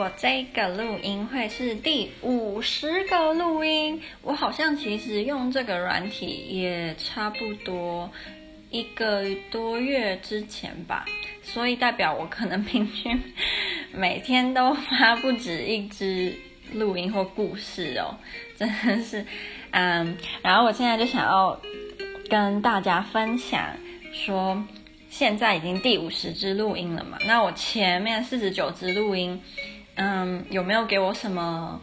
我这个录音会是第五十个录音，我好像其实用这个软体也差不多一个多月之前吧，所以代表我可能平均每天都发不止一支录音或故事哦，真的是，嗯，然后我现在就想要跟大家分享说，现在已经第五十支录音了嘛，那我前面四十九支录音。嗯，有没有给我什么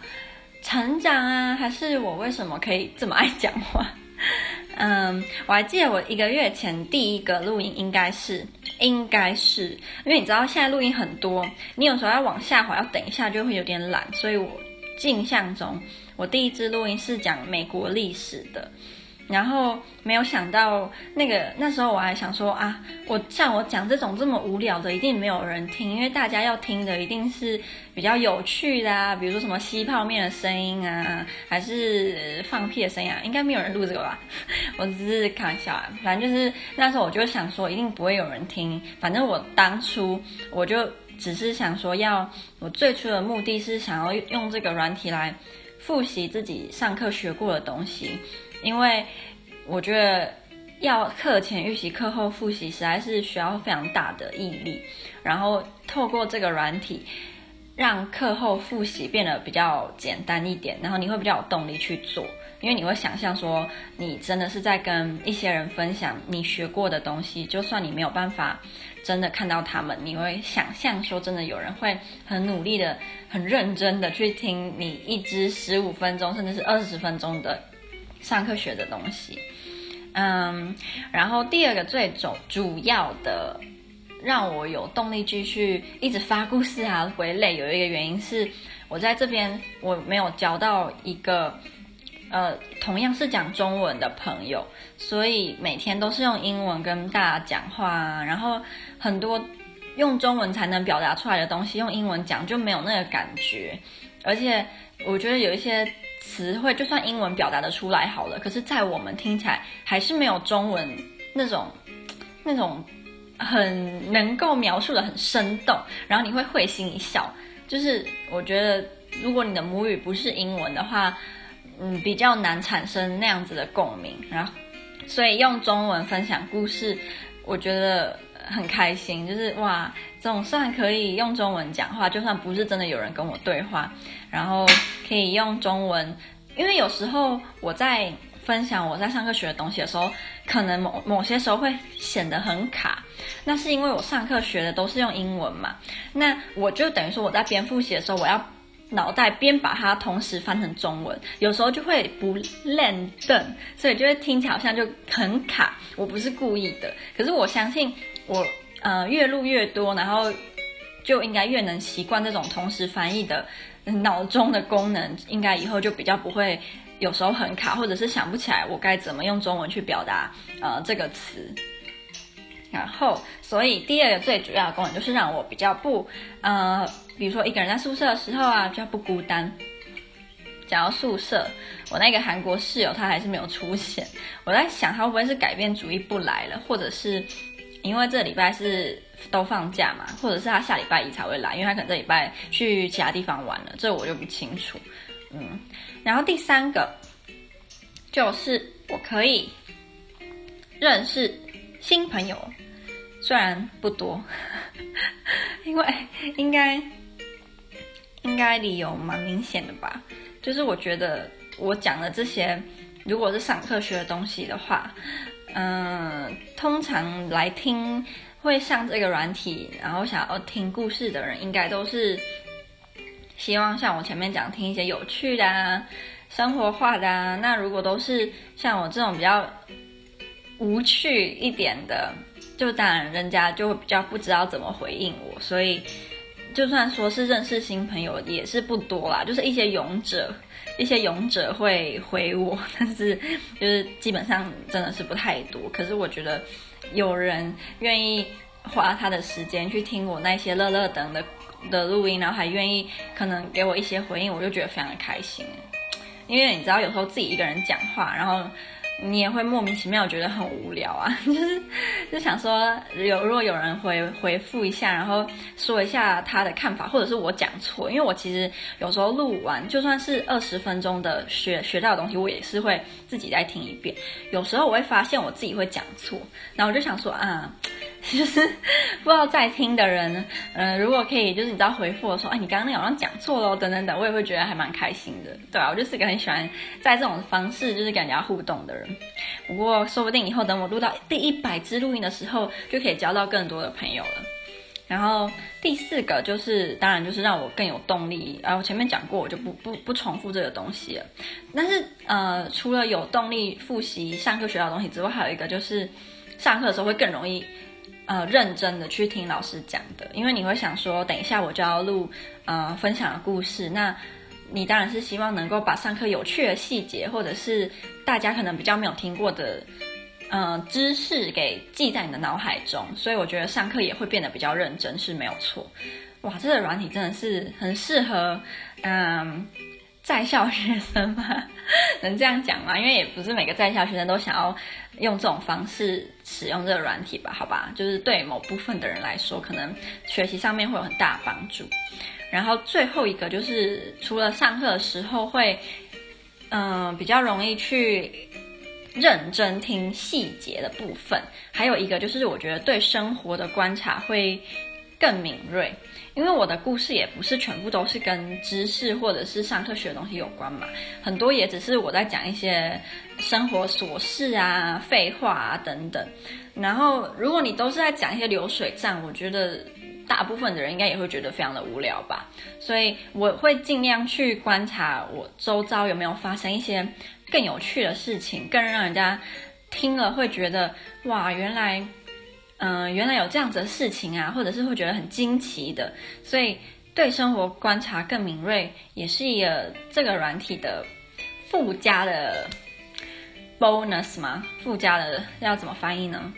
成长啊？还是我为什么可以这么爱讲话？嗯，我还记得我一个月前第一个录音应该是，应该是，因为你知道现在录音很多，你有时候要往下滑，要等一下就会有点懒，所以我印象中我第一支录音是讲美国历史的。然后没有想到，那个那时候我还想说啊，我像我讲这种这么无聊的，一定没有人听，因为大家要听的一定是比较有趣的啊，比如说什么吸泡面的声音啊，还是放屁的声音啊，应该没有人录这个吧？我只是开玩笑啊，反正就是那时候我就想说，一定不会有人听。反正我当初我就只是想说要，要我最初的目的是想要用这个软体来复习自己上课学过的东西。因为我觉得要课前预习、课后复习，实在是需要非常大的毅力。然后透过这个软体，让课后复习变得比较简单一点，然后你会比较有动力去做。因为你会想象说，你真的是在跟一些人分享你学过的东西，就算你没有办法真的看到他们，你会想象说，真的有人会很努力的、很认真的去听你一支十五分钟，甚至是二十分钟的。上课学的东西，嗯，然后第二个最主主要的让我有动力继续一直发故事啊，回累，有一个原因是我在这边我没有交到一个呃同样是讲中文的朋友，所以每天都是用英文跟大家讲话啊，然后很多用中文才能表达出来的东西，用英文讲就没有那个感觉，而且我觉得有一些。词汇就算英文表达得出来好了，可是，在我们听起来还是没有中文那种那种很能够描述的很生动，然后你会会心一笑。就是我觉得，如果你的母语不是英文的话，嗯，比较难产生那样子的共鸣。然后，所以用中文分享故事，我觉得很开心。就是哇，总算可以用中文讲话，就算不是真的有人跟我对话，然后。可以用中文，因为有时候我在分享我在上课学的东西的时候，可能某某些时候会显得很卡。那是因为我上课学的都是用英文嘛，那我就等于说我在边复习的时候，我要脑袋边把它同时翻成中文，有时候就会不练顿，所以就会听起来好像就很卡。我不是故意的，可是我相信我呃越录越多，然后就应该越能习惯这种同时翻译的。脑中的功能应该以后就比较不会，有时候很卡，或者是想不起来我该怎么用中文去表达呃这个词。然后，所以第二个最主要的功能就是让我比较不呃，比如说一个人在宿舍的时候啊，比较不孤单。讲到宿舍，我那个韩国室友他还是没有出现，我在想他会不会是改变主意不来了，或者是因为这礼拜是。都放假嘛，或者是他下礼拜一才会来，因为他可能这礼拜去其他地方玩了，这我就不清楚。嗯，然后第三个就是我可以认识新朋友，虽然不多，因为应该应该理由蛮明显的吧，就是我觉得我讲的这些，如果是上课学的东西的话，嗯，通常来听。会上这个软体，然后想要听故事的人，应该都是希望像我前面讲，听一些有趣的啊、生活化的啊。那如果都是像我这种比较无趣一点的，就当然人家就会比较不知道怎么回应我。所以就算说是认识新朋友，也是不多啦。就是一些勇者，一些勇者会回我，但是就是基本上真的是不太多。可是我觉得。有人愿意花他的时间去听我那些乐乐等的的录音，然后还愿意可能给我一些回应，我就觉得非常的开心。因为你知道，有时候自己一个人讲话，然后你也会莫名其妙觉得很无聊啊，就是就想说有如果有人回回复一下，然后说一下他的看法，或者是我讲错，因为我其实有时候录完就算是二十分钟的学学到的东西，我也是会自己再听一遍。有时候我会发现我自己会讲错，然后我就想说啊。就是不知道在听的人，呃，如果可以，就是你知道回复我说，哎，你刚刚那好像讲错了，等等等，我也会觉得还蛮开心的，对啊，我就是个很喜欢在这种方式就是跟人家互动的人。不过说不定以后等我录到第一百支录音的时候，就可以交到更多的朋友了。然后第四个就是，当然就是让我更有动力。啊，我前面讲过，我就不不不重复这个东西了。但是呃，除了有动力复习上课学到的东西之外，还有一个就是上课的时候会更容易。呃，认真的去听老师讲的，因为你会想说，等一下我就要录呃分享的故事，那你当然是希望能够把上课有趣的细节，或者是大家可能比较没有听过的呃知识给记在你的脑海中，所以我觉得上课也会变得比较认真是没有错。哇，这个软体真的是很适合嗯。在校学生吗？能这样讲吗？因为也不是每个在校学生都想要用这种方式使用这个软体吧？好吧，就是对某部分的人来说，可能学习上面会有很大帮助。然后最后一个就是，除了上课的时候会，嗯、比较容易去认真听细节的部分，还有一个就是，我觉得对生活的观察会更敏锐。因为我的故事也不是全部都是跟知识或者是上课学的东西有关嘛，很多也只是我在讲一些生活琐事啊、废话啊等等。然后，如果你都是在讲一些流水账，我觉得大部分的人应该也会觉得非常的无聊吧。所以，我会尽量去观察我周遭有没有发生一些更有趣的事情，更让人家听了会觉得哇，原来。嗯、原来有这样子的事情啊，或者是会觉得很惊奇的，所以对生活观察更敏锐，也是一个这个软体的附加的 bonus 吗？附加的要怎么翻译呢？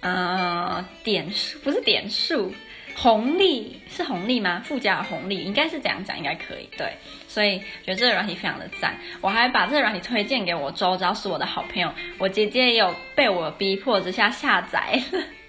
呃，点数不是点数，红利是红利吗？附加的红利应该是这样讲，应该可以。对，所以觉得这个软体非常的赞，我还把这个软体推荐给我周遭是我的好朋友，我姐姐也有被我逼迫之下下载。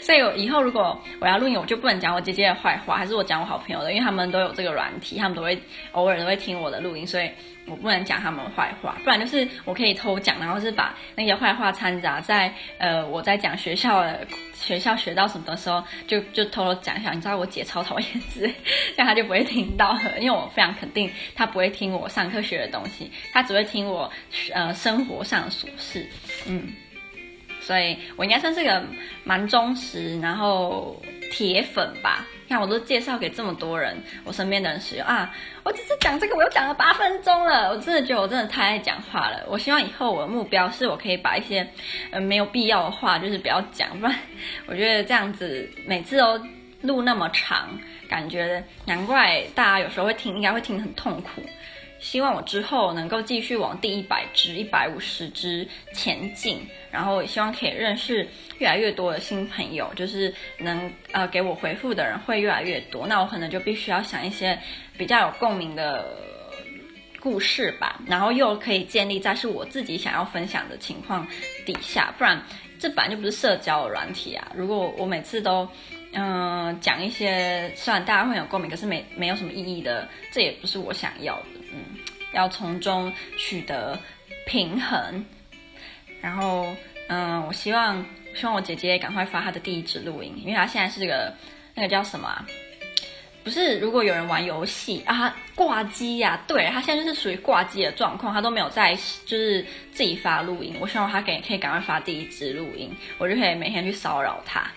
所以，以后如果我要录音，我就不能讲我姐姐的坏话，还是我讲我好朋友的，因为他们都有这个软体，他们都会偶尔都会听我的录音，所以我不能讲他们坏话，不然就是我可以偷讲，然后是把那些坏话掺杂在呃我在讲学校的学校学到什么的时候，就就偷偷讲一下。你知道我姐超讨厌之类，这样她就不会听到，因为我非常肯定她不会听我上课学的东西，她只会听我呃生活上的琐事，嗯。所以我应该算是个蛮忠实，然后铁粉吧。看我都介绍给这么多人，我身边的人使用啊。我只是讲这个，我又讲了八分钟了。我真的觉得我真的太爱讲话了。我希望以后我的目标是我可以把一些呃没有必要的话，就是不要讲，不然我觉得这样子每次都录那么长，感觉难怪大家有时候会听，应该会听得很痛苦。希望我之后能够继续往第一百支、一百五十支前进，然后也希望可以认识越来越多的新朋友，就是能呃给我回复的人会越来越多。那我可能就必须要想一些比较有共鸣的故事吧，然后又可以建立在是我自己想要分享的情况底下，不然这本来就不是社交的软体啊。如果我每次都嗯、讲一些虽然大家会有共鸣，可是没没有什么意义的，这也不是我想要的。要从中取得平衡，然后，嗯，我希望希望我姐姐赶快发她的第一支录音，因为她现在是个那个叫什么？不是，如果有人玩游戏啊，挂机呀，对，她现在就是属于挂机的状况，她都没有在就是自己发录音。我希望她可以可以赶快发第一支录音，我就可以每天去骚扰她。